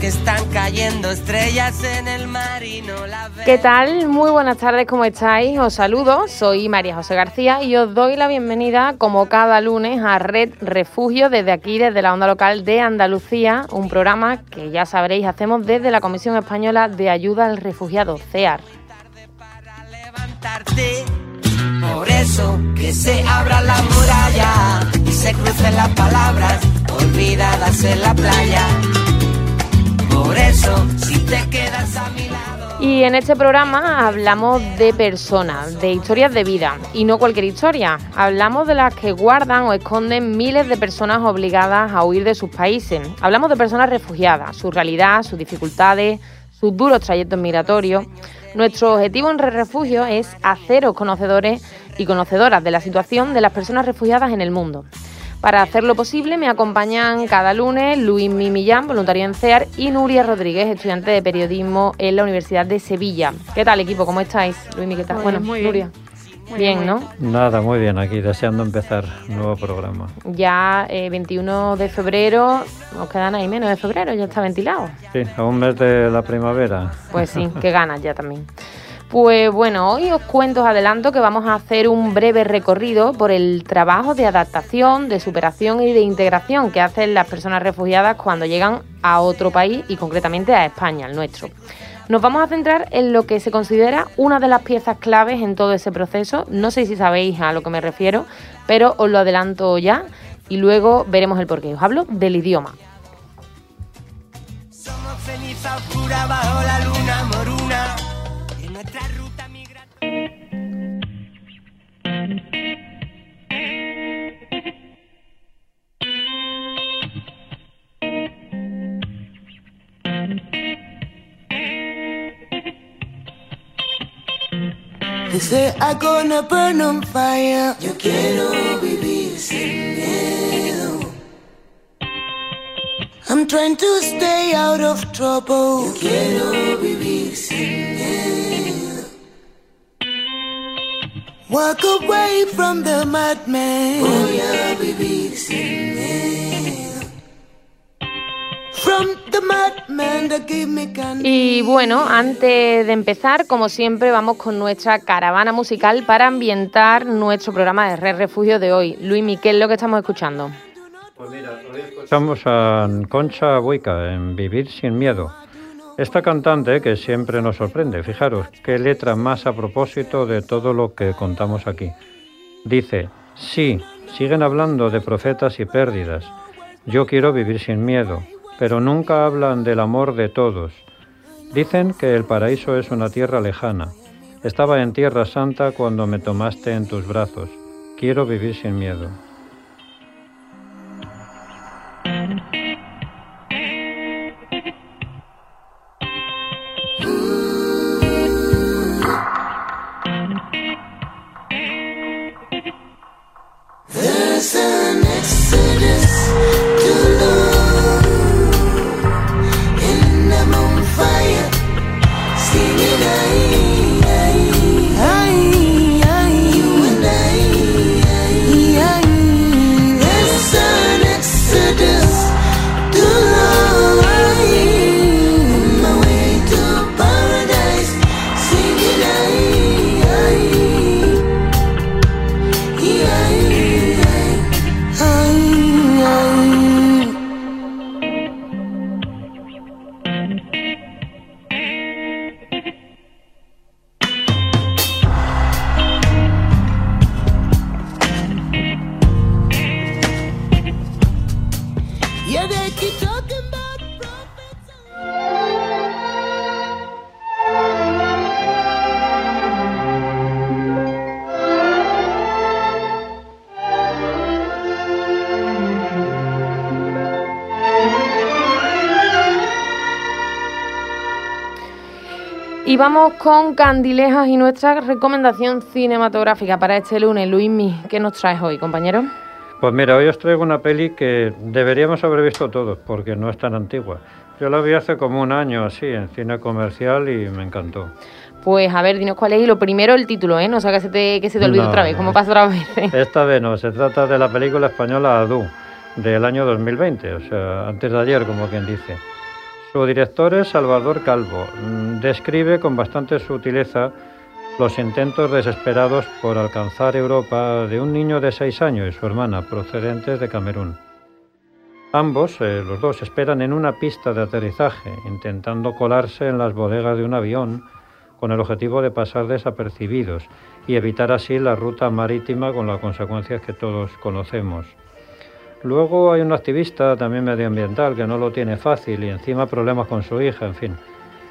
que están cayendo estrellas en el mar y no ves. ¿Qué tal? Muy buenas tardes, ¿cómo estáis? Os saludo, soy María José García y os doy la bienvenida como cada lunes a Red Refugio desde aquí, desde la onda local de Andalucía, un programa que ya sabréis hacemos desde la Comisión Española de Ayuda al Refugiado, CEAR. Por eso que se abra la muralla y se crucen las palabras olvidadas en la playa. Por eso, si te quedas a mi lado. Y en este programa hablamos de personas, de historias de vida, y no cualquier historia. Hablamos de las que guardan o esconden miles de personas obligadas a huir de sus países. Hablamos de personas refugiadas, su realidad, sus dificultades, sus duros trayectos migratorios. Nuestro objetivo en Red Refugio es haceros conocedores y conocedoras de la situación de las personas refugiadas en el mundo. Para hacerlo posible me acompañan cada lunes Luis Millán, voluntario en CEAR, y Nuria Rodríguez, estudiante de periodismo en la Universidad de Sevilla. ¿Qué tal equipo? ¿Cómo estáis? Luis, ¿qué tal? Muy bueno, muy bien. Nuria. Muy bien, bien, ¿no? Nada, muy bien, aquí deseando empezar un nuevo programa. Ya eh, 21 de febrero, nos quedan ahí menos de febrero, ya está ventilado. Sí, a un mes de la primavera. Pues sí, qué ganas ya también. Pues bueno, hoy os cuento, os adelanto que vamos a hacer un breve recorrido por el trabajo de adaptación, de superación y de integración que hacen las personas refugiadas cuando llegan a otro país y concretamente a España, el nuestro. Nos vamos a centrar en lo que se considera una de las piezas claves en todo ese proceso. No sé si sabéis a lo que me refiero, pero os lo adelanto ya y luego veremos el porqué. Os hablo del idioma. Somos ceniza oscura bajo la luna moruna. They say I'm gonna burn on fire. Yo quiero vivir sin miedo. I'm trying to stay out of trouble. Yo quiero vivir sin miedo. Walk away from the madman. Voy a vivir sin miedo. Y bueno, antes de empezar, como siempre, vamos con nuestra caravana musical para ambientar nuestro programa de Red Refugio de hoy. Luis Miquel, lo que estamos escuchando. Pues mira, escuchamos a Concha Buica en Vivir sin miedo. Esta cantante que siempre nos sorprende, fijaros, qué letra más a propósito de todo lo que contamos aquí. Dice, sí, siguen hablando de profetas y pérdidas. Yo quiero vivir sin miedo, pero nunca hablan del amor de todos. Dicen que el paraíso es una tierra lejana. Estaba en Tierra Santa cuando me tomaste en tus brazos. Quiero vivir sin miedo. Vamos con Candilejas y nuestra recomendación cinematográfica para este lunes. Luismi, ¿qué nos traes hoy, compañero? Pues mira, hoy os traigo una peli que deberíamos haber visto todos, porque no es tan antigua. Yo la vi hace como un año así, en cine comercial, y me encantó. Pues a ver, dinos cuál es. Y lo primero, el título, ¿eh? No sé que se te, que se te olvide otra vez, como pasa otra vez. Esta vez no, se trata de la película española Adu, del año 2020, o sea, antes de ayer, como quien dice. Su director es Salvador Calvo. Mm, describe con bastante sutileza los intentos desesperados por alcanzar Europa de un niño de seis años y su hermana, procedentes de Camerún. Ambos, eh, los dos, esperan en una pista de aterrizaje, intentando colarse en las bodegas de un avión con el objetivo de pasar desapercibidos y evitar así la ruta marítima con las consecuencias que todos conocemos. Luego hay un activista también medioambiental que no lo tiene fácil y encima problemas con su hija, en fin.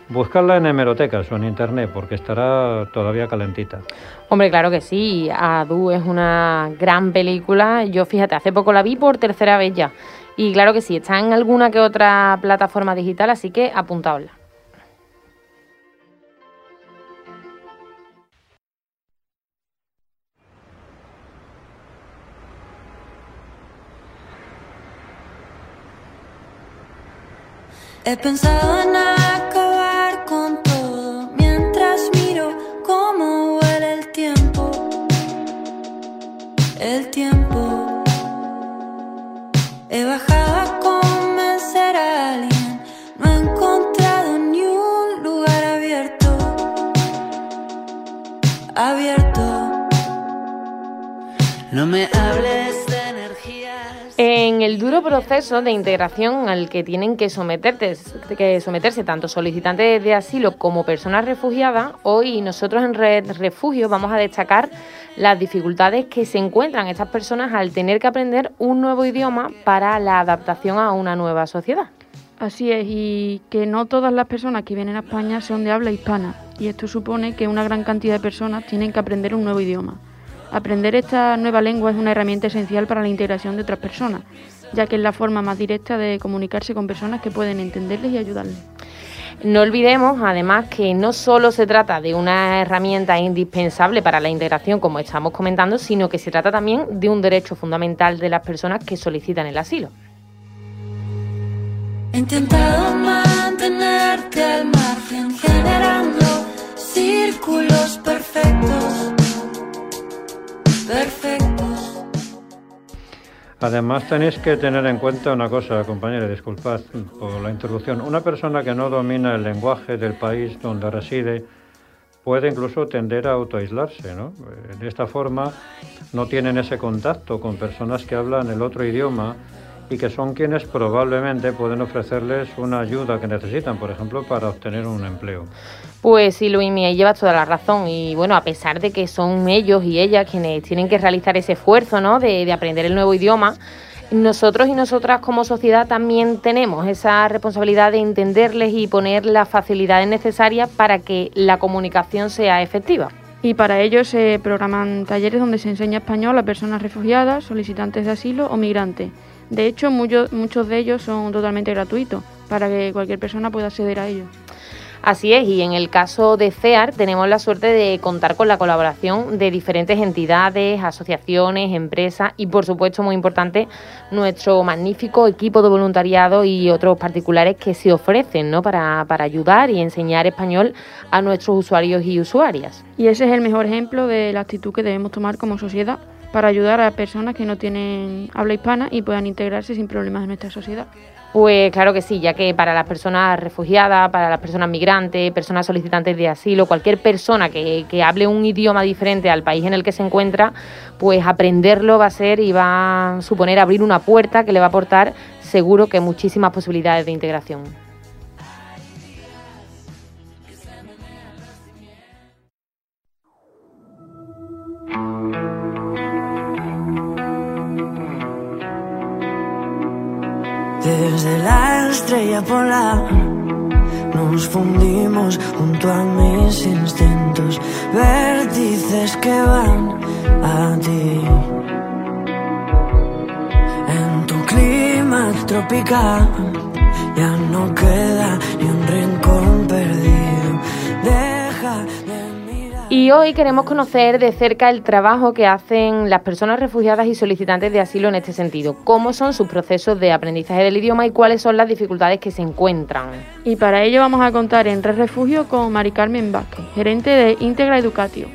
Buscarla en hemerotecas o en internet porque estará todavía calentita. Hombre, claro que sí. Adu es una gran película. Yo, fíjate, hace poco la vi por tercera vez ya. Y claro que sí, está en alguna que otra plataforma digital, así que apuntaosla. He pensado en acabar con todo mientras miro cómo huele el tiempo. El tiempo. He bajado a convencer a alguien. No he encontrado ni un lugar abierto. Abierto. No me hables. En el duro proceso de integración al que tienen que, someterte, que someterse tanto solicitantes de asilo como personas refugiadas, hoy nosotros en Red Refugio vamos a destacar las dificultades que se encuentran estas personas al tener que aprender un nuevo idioma para la adaptación a una nueva sociedad. Así es, y que no todas las personas que vienen a España son de habla hispana, y esto supone que una gran cantidad de personas tienen que aprender un nuevo idioma. Aprender esta nueva lengua es una herramienta esencial para la integración de otras personas, ya que es la forma más directa de comunicarse con personas que pueden entenderles y ayudarles. No olvidemos, además, que no solo se trata de una herramienta indispensable para la integración, como estamos comentando, sino que se trata también de un derecho fundamental de las personas que solicitan el asilo. He intentado mantenerte al margen, generando círculos perfectos. Perfectos. Además tenéis que tener en cuenta una cosa, compañero, disculpad por la interrupción. Una persona que no domina el lenguaje del país donde reside puede incluso tender a autoaislarse, ¿no? De esta forma no tienen ese contacto con personas que hablan el otro idioma y que son quienes probablemente pueden ofrecerles una ayuda que necesitan, por ejemplo, para obtener un empleo. Pues sí, Luismi, ahí llevas toda la razón. Y bueno, a pesar de que son ellos y ellas quienes tienen que realizar ese esfuerzo ¿no? de, de aprender el nuevo idioma, nosotros y nosotras como sociedad también tenemos esa responsabilidad de entenderles y poner las facilidades necesarias para que la comunicación sea efectiva. Y para ello se programan talleres donde se enseña español a personas refugiadas, solicitantes de asilo o migrantes. De hecho, muchos de ellos son totalmente gratuitos para que cualquier persona pueda acceder a ellos. Así es, y en el caso de CEAR tenemos la suerte de contar con la colaboración de diferentes entidades, asociaciones, empresas y por supuesto, muy importante, nuestro magnífico equipo de voluntariado y otros particulares que se ofrecen ¿no? para, para ayudar y enseñar español a nuestros usuarios y usuarias. Y ese es el mejor ejemplo de la actitud que debemos tomar como sociedad para ayudar a personas que no tienen habla hispana y puedan integrarse sin problemas en nuestra sociedad. Pues claro que sí, ya que para las personas refugiadas, para las personas migrantes, personas solicitantes de asilo, cualquier persona que, que, hable un idioma diferente al país en el que se encuentra, pues aprenderlo va a ser y va a suponer abrir una puerta que le va a aportar seguro que muchísimas posibilidades de integración. Desde la estrella polar nos fundimos junto a mis instintos, vértices que van a ti. En tu clima tropical ya no queda ni un rincón perdido. Y hoy queremos conocer de cerca el trabajo que hacen las personas refugiadas y solicitantes de asilo en este sentido, cómo son sus procesos de aprendizaje del idioma y cuáles son las dificultades que se encuentran. Y para ello vamos a contar en Red Refugio con Mari Carmen Vázquez, gerente de Integra Educatio.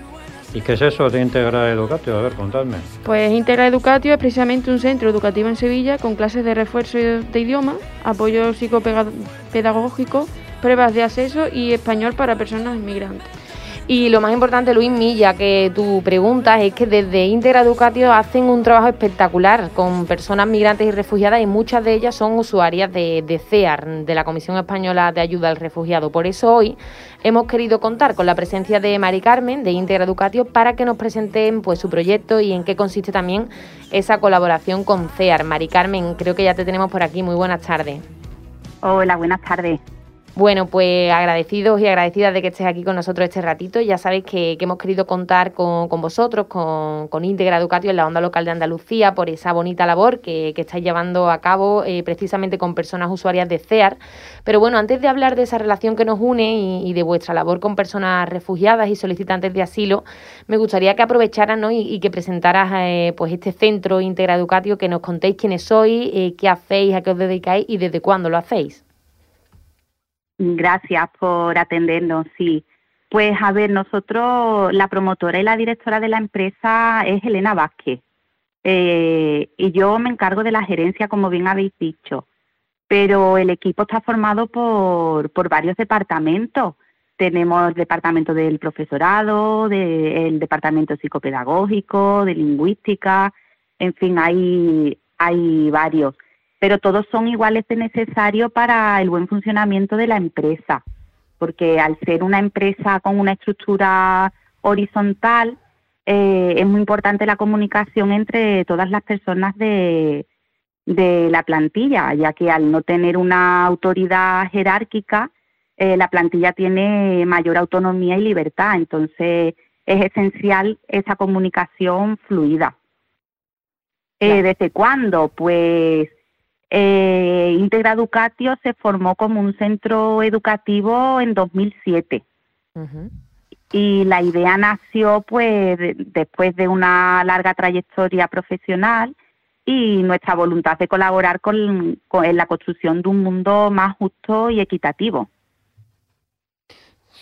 ¿Y qué es eso de Integra Educatio? A ver, contadme. Pues Integra Educatio es precisamente un centro educativo en Sevilla con clases de refuerzo de idioma, apoyo psicopedagógico, pruebas de acceso y español para personas inmigrantes. Y lo más importante, Luis Milla, que tu pregunta es que desde Integra Educatio hacen un trabajo espectacular con personas migrantes y refugiadas y muchas de ellas son usuarias de, de CEAR, de la Comisión Española de Ayuda al Refugiado. Por eso hoy hemos querido contar con la presencia de Mari Carmen de Integra Educatio para que nos presenten pues, su proyecto y en qué consiste también esa colaboración con CEAR. Mari Carmen, creo que ya te tenemos por aquí. Muy buenas tardes. Hola, buenas tardes. Bueno, pues agradecidos y agradecidas de que estés aquí con nosotros este ratito. Ya sabéis que, hemos querido contar con, vosotros, con, con Íntegra Educatio en la onda local de Andalucía, por esa bonita labor que, estáis llevando a cabo eh, precisamente con personas usuarias de CEAR. Pero bueno, antes de hablar de esa relación que nos une y, de vuestra labor con personas refugiadas y solicitantes de asilo, me gustaría que aprovecharas y, que presentaras eh, pues este centro Íntegra Educatio, que nos contéis quiénes sois, eh, qué hacéis, a qué os dedicáis y desde cuándo lo hacéis. Gracias por atendernos, sí. Pues a ver, nosotros, la promotora y la directora de la empresa es Elena Vázquez. Eh, y yo me encargo de la gerencia, como bien habéis dicho. Pero el equipo está formado por, por varios departamentos. Tenemos el departamento del profesorado, el departamento psicopedagógico, de lingüística, en fin, hay, hay varios pero todos son iguales de necesarios para el buen funcionamiento de la empresa, porque al ser una empresa con una estructura horizontal, eh, es muy importante la comunicación entre todas las personas de, de la plantilla, ya que al no tener una autoridad jerárquica, eh, la plantilla tiene mayor autonomía y libertad. Entonces, es esencial esa comunicación fluida. Eh, ¿Desde cuándo? Pues eh, Integra Educatio se formó como un centro educativo en 2007. Y la idea nació pues después de una larga trayectoria profesional y nuestra voluntad de colaborar con, en la construcción de un mundo más justo y equitativo.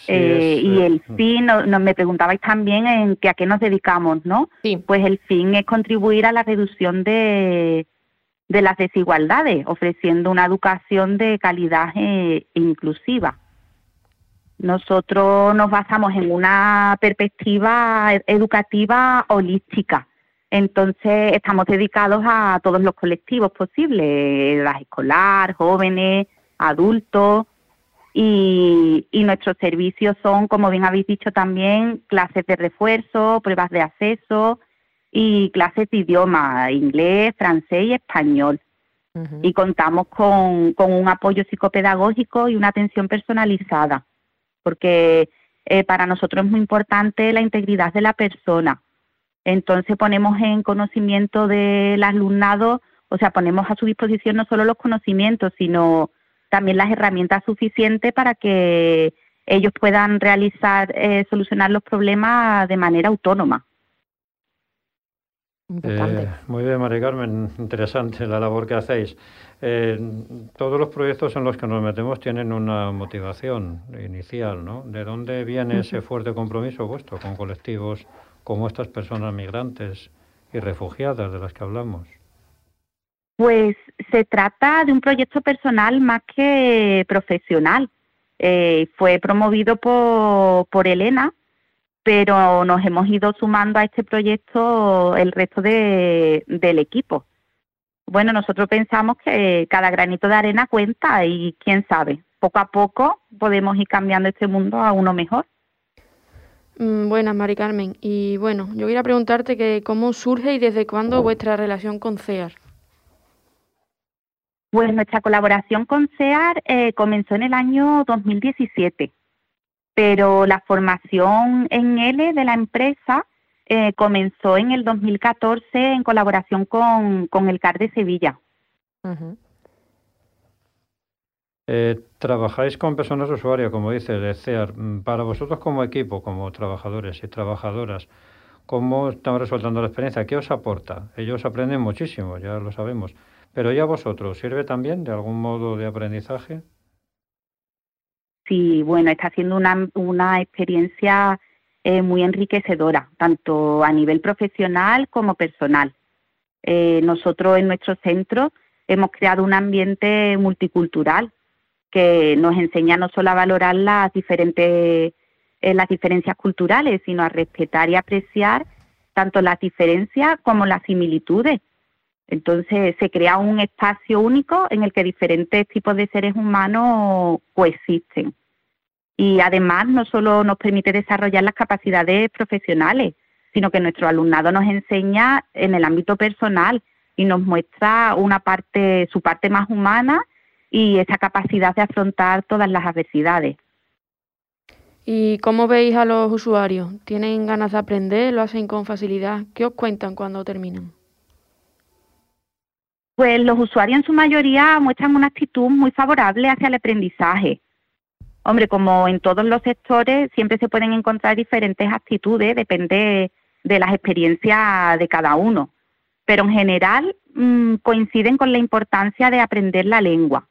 Eh, y el mm. fin, no, me preguntabais también en que a qué nos dedicamos, ¿no? Sí. Pues el fin es contribuir a la reducción de, de las desigualdades, ofreciendo una educación de calidad e inclusiva. Nosotros nos basamos en una perspectiva educativa holística. Entonces, estamos dedicados a todos los colectivos posibles, edad escolar, jóvenes, adultos, y, y, nuestros servicios son, como bien habéis dicho también, clases de refuerzo, pruebas de acceso, y clases de idioma, inglés, francés y español. Y contamos con, con, un apoyo psicopedagógico y una atención personalizada, porque eh, para nosotros es muy importante la integridad de la persona. Entonces ponemos en conocimiento del alumnado, o sea, ponemos a su disposición no solo los conocimientos, sino también las herramientas suficientes para que ellos puedan realizar, eh, solucionar los problemas de manera autónoma. Eh, muy bien, María Carmen, interesante la labor que hacéis. Eh, todos los proyectos en los que nos metemos tienen una motivación inicial, ¿no? ¿De dónde viene ese fuerte compromiso vuestro con colectivos como estas personas migrantes y refugiadas de las que hablamos? Pues se trata de un proyecto personal más que profesional. Eh, fue promovido por, por Elena, pero nos hemos ido sumando a este proyecto el resto de, del equipo. Bueno, nosotros pensamos que cada granito de arena cuenta y quién sabe, poco a poco podemos ir cambiando este mundo a uno mejor. Mm, buenas, Mari Carmen. Y bueno, yo quería preguntarte que cómo surge y desde cuándo vuestra relación con CEAR. Pues nuestra colaboración con CEAR eh, comenzó en el año 2017 pero la formación en L de la empresa eh, comenzó en el 2014 en colaboración con, con el CAR de Sevilla. Eh, trabajáis con personas usuarias, como dice de CEAR. Mm, para vosotros como equipo, como trabajadores y trabajadoras, ¿cómo están resultando la experiencia? ¿Qué os aporta? Ellos aprenden muchísimo, ya lo sabemos. Pero ya vosotros, ¿sirve también de algún modo de aprendizaje? Sí, bueno, está siendo una, una experiencia eh, muy enriquecedora, tanto a nivel profesional como personal. Eh, nosotros en nuestro centro hemos creado un ambiente multicultural que nos enseña no solo a valorar las diferentes eh, las diferencias culturales, sino a respetar y apreciar tanto las diferencias como las similitudes. Entonces se crea un espacio único en el que diferentes tipos de seres humanos coexisten. Y además no solo nos permite desarrollar las capacidades profesionales, sino que nuestro alumnado nos enseña en el ámbito personal y nos muestra una parte, su parte más humana y esa capacidad de afrontar todas las adversidades. ¿Y cómo veis a los usuarios? ¿Tienen ganas de aprender? ¿Lo hacen con facilidad? ¿Qué os cuentan cuando terminan? Pues los usuarios en su mayoría muestran una actitud muy favorable hacia el aprendizaje. Hombre, como en todos los sectores, siempre se pueden encontrar diferentes actitudes, depende de las experiencias de cada uno. Pero en general mm, coinciden con la importancia de aprender la lengua.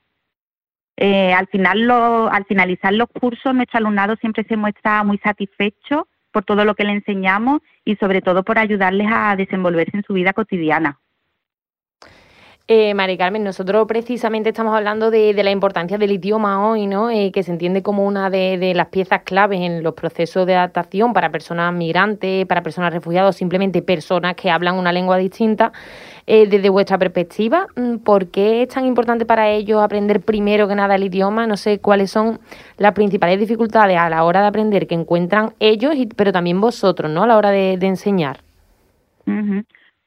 Eh, al, final al finalizar los cursos, nuestro alumnado siempre se muestra muy satisfecho por todo lo que le enseñamos y sobre todo por ayudarles a desenvolverse en su vida cotidiana. Eh, Carmen, nosotros precisamente estamos hablando de, la importancia del idioma hoy, ¿no? Eh, que se entiende como una de, las piezas claves en los procesos de adaptación para personas migrantes, para personas refugiadas, simplemente personas que hablan una lengua distinta. Eh, desde vuestra perspectiva, mm, ¿por qué es tan importante para ellos aprender primero que nada el idioma? No sé cuáles son las principales dificultades a la hora de aprender que encuentran ellos, pero también vosotros, ¿no? A la hora de, enseñar.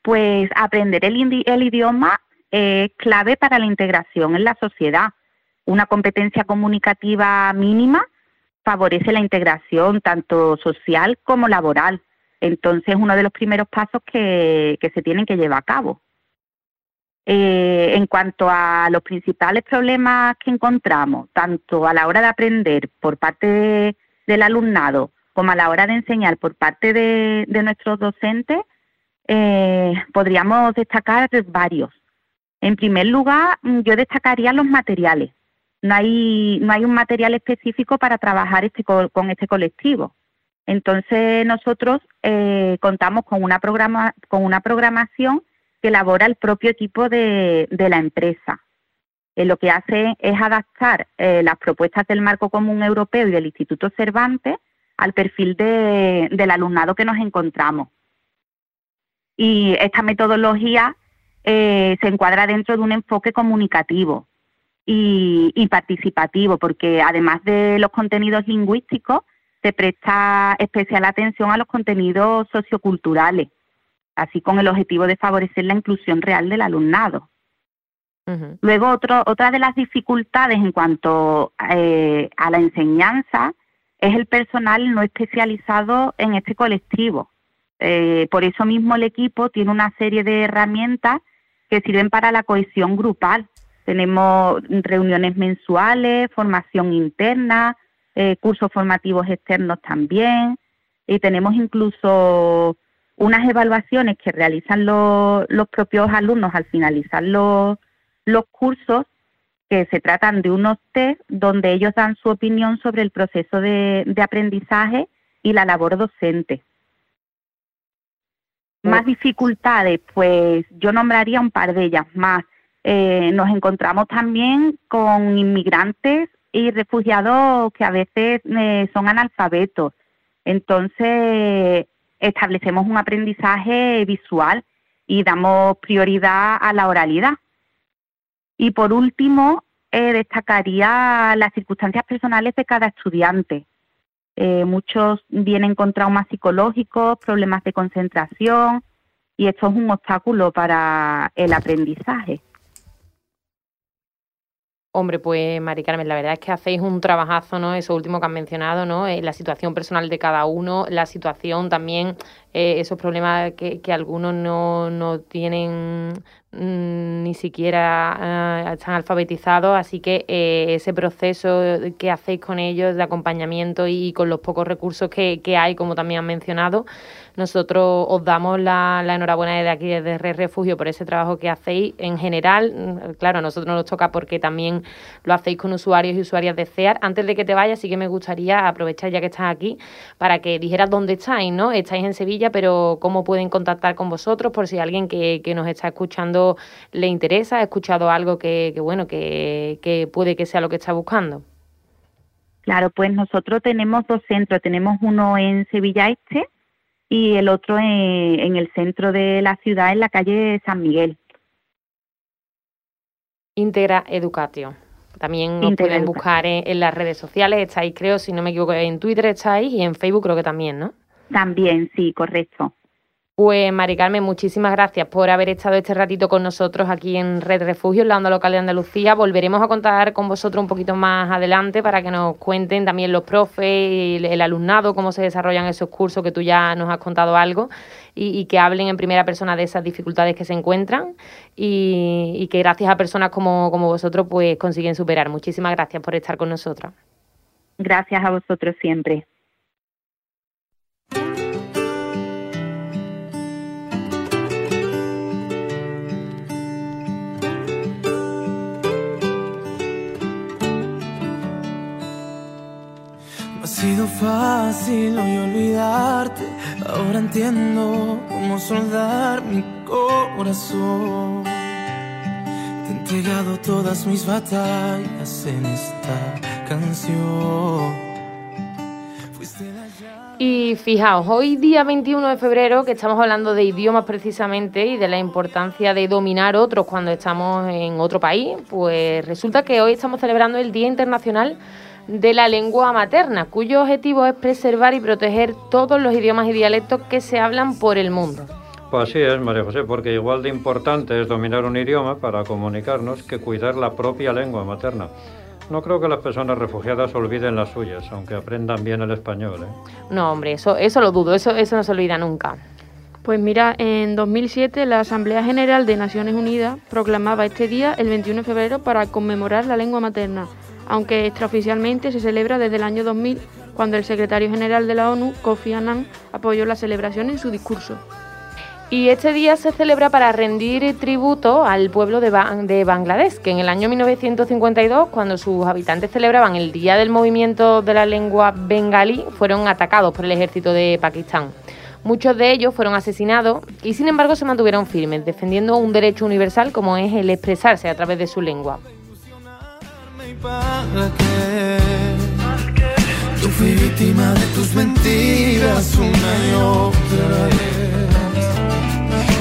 Pues aprender el idioma es clave para la integración en la sociedad. Una competencia comunicativa mínima favorece la integración tanto social como laboral. Entonces, uno de los primeros pasos que, se tienen que llevar a cabo. Eh, en cuanto a los principales problemas que encontramos, tanto a la hora de aprender por parte del alumnado como a la hora de enseñar por parte de, nuestros docentes, eh, podríamos destacar varios. En primer lugar, mm, yo destacaría los materiales. No hay, un material específico para trabajar este, con este colectivo. Entonces nosotros eh, contamos con una, programación que elabora el propio equipo de, la empresa. Eh, lo que hace es adaptar eh, las propuestas del Marco Común Europeo y del Instituto Cervantes al perfil del alumnado que nos encontramos. Y esta metodología eh, se encuadra dentro de un enfoque comunicativo y, participativo, porque además de los contenidos lingüísticos, se presta especial atención a los contenidos socioculturales, así con el objetivo de favorecer la inclusión real del alumnado. Luego, otro, otra de las dificultades en cuanto eh, a la enseñanza es el personal no especializado en este colectivo. Eh, por eso mismo el equipo tiene una serie de herramientas que sirven para la cohesión grupal. Tenemos reuniones mensuales, formación interna, eh, cursos formativos externos también, y tenemos incluso unas evaluaciones que realizan los, propios alumnos al finalizar los, los cursos, que se tratan de unos test donde ellos dan su opinión sobre el proceso de aprendizaje y la labor docente. Más dificultades, pues yo nombraría un par de ellas más. Eh, nos encontramos también con inmigrantes y refugiados que a veces eh, son analfabetos. Entonces, establecemos un aprendizaje visual y damos prioridad a la oralidad. Y por último, eh, destacaría las circunstancias personales de cada estudiante. Eh, muchos vienen con traumas psicológicos, problemas de concentración y esto es un obstáculo para el aprendizaje. Hombre, pues Mari Carmen, la verdad es que hacéis un trabajazo, ¿no? Eso último que han mencionado, ¿no? Eh, la situación personal de cada uno, la situación también eh, esos problemas que, que algunos no, no tienen mm, ni siquiera eh, están alfabetizados, así que eh, ese proceso que hacéis con ellos de acompañamiento y con los pocos recursos que, que hay, como también han mencionado, nosotros os damos la, enhorabuena desde aquí, desde Red Refugio, por ese trabajo que hacéis en general. Mm, Claro, a nosotros nos toca porque también lo hacéis con usuarios y usuarias de CEAR. Antes de que te vayas, sí que me gustaría aprovechar ya que estás aquí para que dijeras dónde estáis, ¿no? Estáis en Sevilla, pero cómo pueden contactar con vosotros por si alguien que, que nos está escuchando le interesa, ha escuchado algo que, que bueno, que, que puede que sea lo que está buscando. Claro, pues nosotros tenemos dos centros. Tenemos uno en Sevilla Este y el otro en, en el centro de la ciudad, en la calle San Miguel. Integra Educatio. También nos Integra pueden Educatio. buscar en, en las redes sociales. Estáis, creo, si no me equivoco, en Twitter estáis y en Facebook creo que también, ¿no? También, sí, correcto. Pues Mari Carmen, muchísimas gracias por haber estado este ratito con nosotros aquí en Red Refugio, en la onda local de Andalucía. Volveremos a contar con vosotros un poquito más adelante para que nos cuenten también los profes y el, alumnado, cómo se desarrollan esos cursos que tú ya nos has contado algo y, y que hablen en primera persona de esas dificultades que se encuentran y, y que gracias a personas como, como vosotros pues consiguen superar. Muchísimas gracias por estar con nosotros. Gracias a vosotros siempre. Sido fácil hoy olvidarte. Ahora entiendo cómo soldar mi corazón. Te he entregado todas mis batallas en esta canción. Y fijaos, hoy día 21 de febrero, que estamos hablando de idiomas precisamente y de la importancia de dominar otros cuando estamos en otro país, pues resulta que hoy estamos celebrando el Día Internacional de la Lengua Materna, cuyo objetivo es preservar y proteger todos los idiomas y dialectos que se hablan por el mundo. Pues así es, María José, porque igual de importante es dominar un idioma para comunicarnos que cuidar la propia lengua materna. No creo que las personas refugiadas olviden las suyas, aunque aprendan bien el español. ¿eh? No, hombre, eso, eso lo dudo, eso, eso no se olvida nunca. Pues mira, en 2007 la Asamblea General de Naciones Unidas proclamaba este día el 21 de febrero para conmemorar la lengua materna, aunque extraoficialmente se celebra desde el año 2000, cuando el secretario general de la ONU, Kofi Annan, apoyó la celebración en su discurso. Y este día se celebra para rendir tributo al pueblo de, de Bangladesh, que en el año 1952, cuando sus habitantes celebraban el Día del Movimiento de la Lengua Bengalí, fueron atacados por el ejército de Pakistán. Muchos de ellos fueron asesinados y sin embargo se mantuvieron firmes, defendiendo un derecho universal como es el expresarse a través de su lengua. ¿Y para qué? Yo fui víctima de tus mentiras una y otra vez.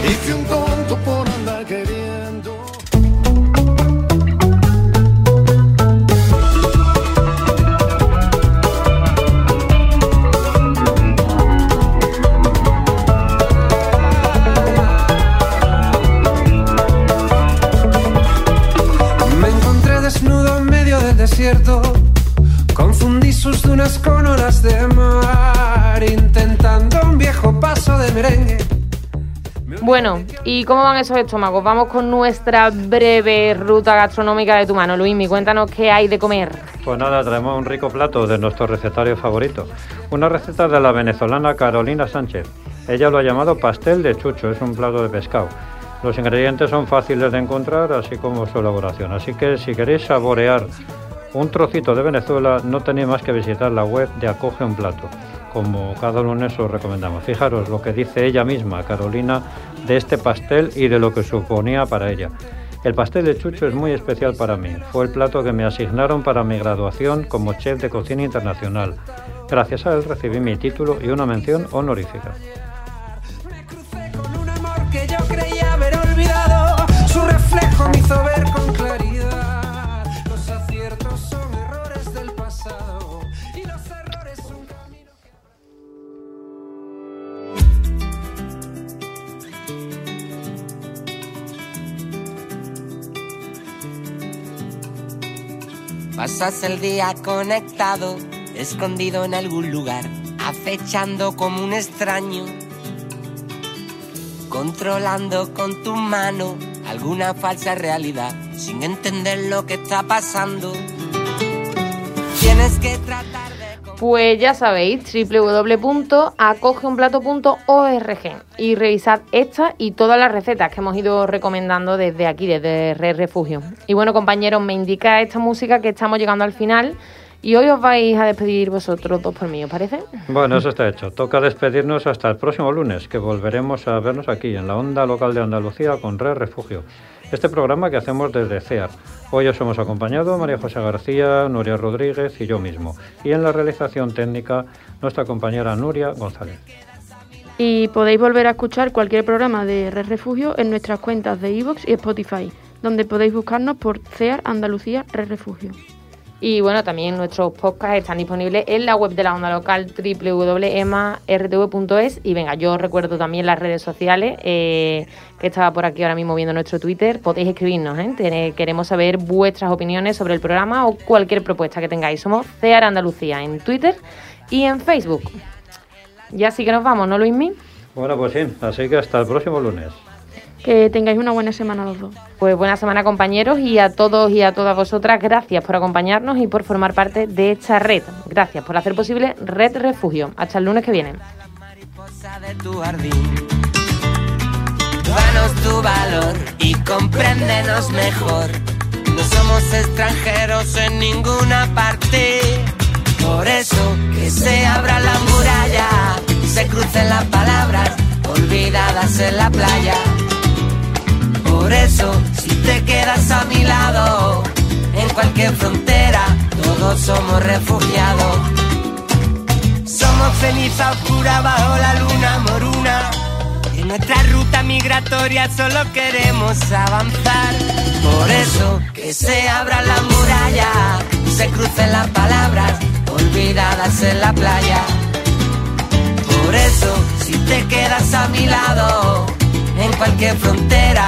Y fui un tonto por andar queriendo. Desierto. Confundí sus dunas con olas de mar, intentando un viejo paso de merengue. Bueno, ¿y cómo van esos estómagos? Vamos con nuestra breve ruta gastronómica de tu mano. Luismi, cuéntanos qué hay de comer. Pues nada, traemos un rico plato de nuestro recetario favorito. Una receta de la venezolana Carolina Sánchez. Ella lo ha llamado pastel de chucho, es un plato de pescado. Los ingredientes son fáciles de encontrar, así como su elaboración. Así que si queréis saborear un trocito de Venezuela, no tenéis más que visitar la web de Acoge un Plato. Como cada lunes os recomendamos. Fijaros lo que dice ella misma, Carolina, de este pastel y de lo que suponía para ella. El pastel de chucho es muy especial para mí. Fue el plato que me asignaron para mi graduación como chef de cocina internacional. Gracias a él recibí mi título y una mención honorífica. Pasas el día conectado, escondido en algún lugar, acechando como un extraño controlando con tu mano alguna falsa realidad sin entender lo que está pasando. Tienes que tratar. Pues ya sabéis, www.acogeunplato.org y revisad esta y todas las recetas que hemos ido recomendando desde aquí, desde Red Refugio. Y bueno, compañeros, me indica esta música que estamos llegando al final y hoy os vais a despedir vosotros dos por mí, ¿os parece? Bueno, eso está hecho. Toca despedirnos hasta el próximo lunes, que volveremos a vernos aquí en la onda local de Andalucía con Red Refugio. Este programa que hacemos desde CEAR. Hoy os hemos acompañado María José García, Nuria Rodríguez y yo mismo. Y en la realización técnica, nuestra compañera Nuria González. Y podéis volver a escuchar cualquier programa de Red Refugio en nuestras cuentas de iVoox y Spotify, donde podéis buscarnos por CEAR Andalucía Red Refugio. Y bueno, también nuestros podcasts están disponibles en la web de la onda local www.emartv.es. Y venga, yo recuerdo también las redes sociales, eh, que estaba por aquí ahora mismo viendo nuestro Twitter. Podéis escribirnos, ¿eh? Queremos saber vuestras opiniones sobre el programa o cualquier propuesta que tengáis. Somos CEAR Andalucía en Twitter y en Facebook. Ya sí que nos vamos, ¿no, Luismi? Bueno, pues sí, así que hasta el próximo lunes. Que tengáis una buena semana los dos. Pues buena semana compañeros y a todos y a todas vosotras gracias por acompañarnos y por formar parte de esta red. Gracias por hacer posible Red Refugio. Hasta el lunes que viene. mariposa de tu jardín. Danos tu valor y compréndenos mejor. No somos extranjeros en ninguna parte. Por eso que se abra la muralla y se crucen las palabras olvidadas en la playa. Por eso, si te quedas a mi lado, en cualquier frontera, todos somos refugiados. Somos ceniza oscura bajo la luna moruna. En nuestra ruta migratoria solo queremos avanzar. Por eso que se abra la muralla y se crucen las palabras olvidadas en la playa. Por eso, si te quedas a mi lado, en cualquier frontera,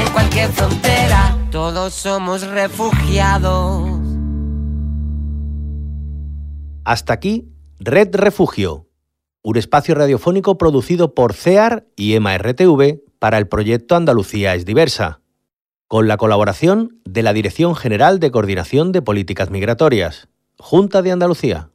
En cualquier frontera, todos somos refugiados. Hasta aquí, Red Refugio, un espacio radiofónico producido por CEAR y EMA RTV para el proyecto Andalucía es diversa, con la colaboración de la Dirección General de Coordinación de Políticas Migratorias, Junta de Andalucía.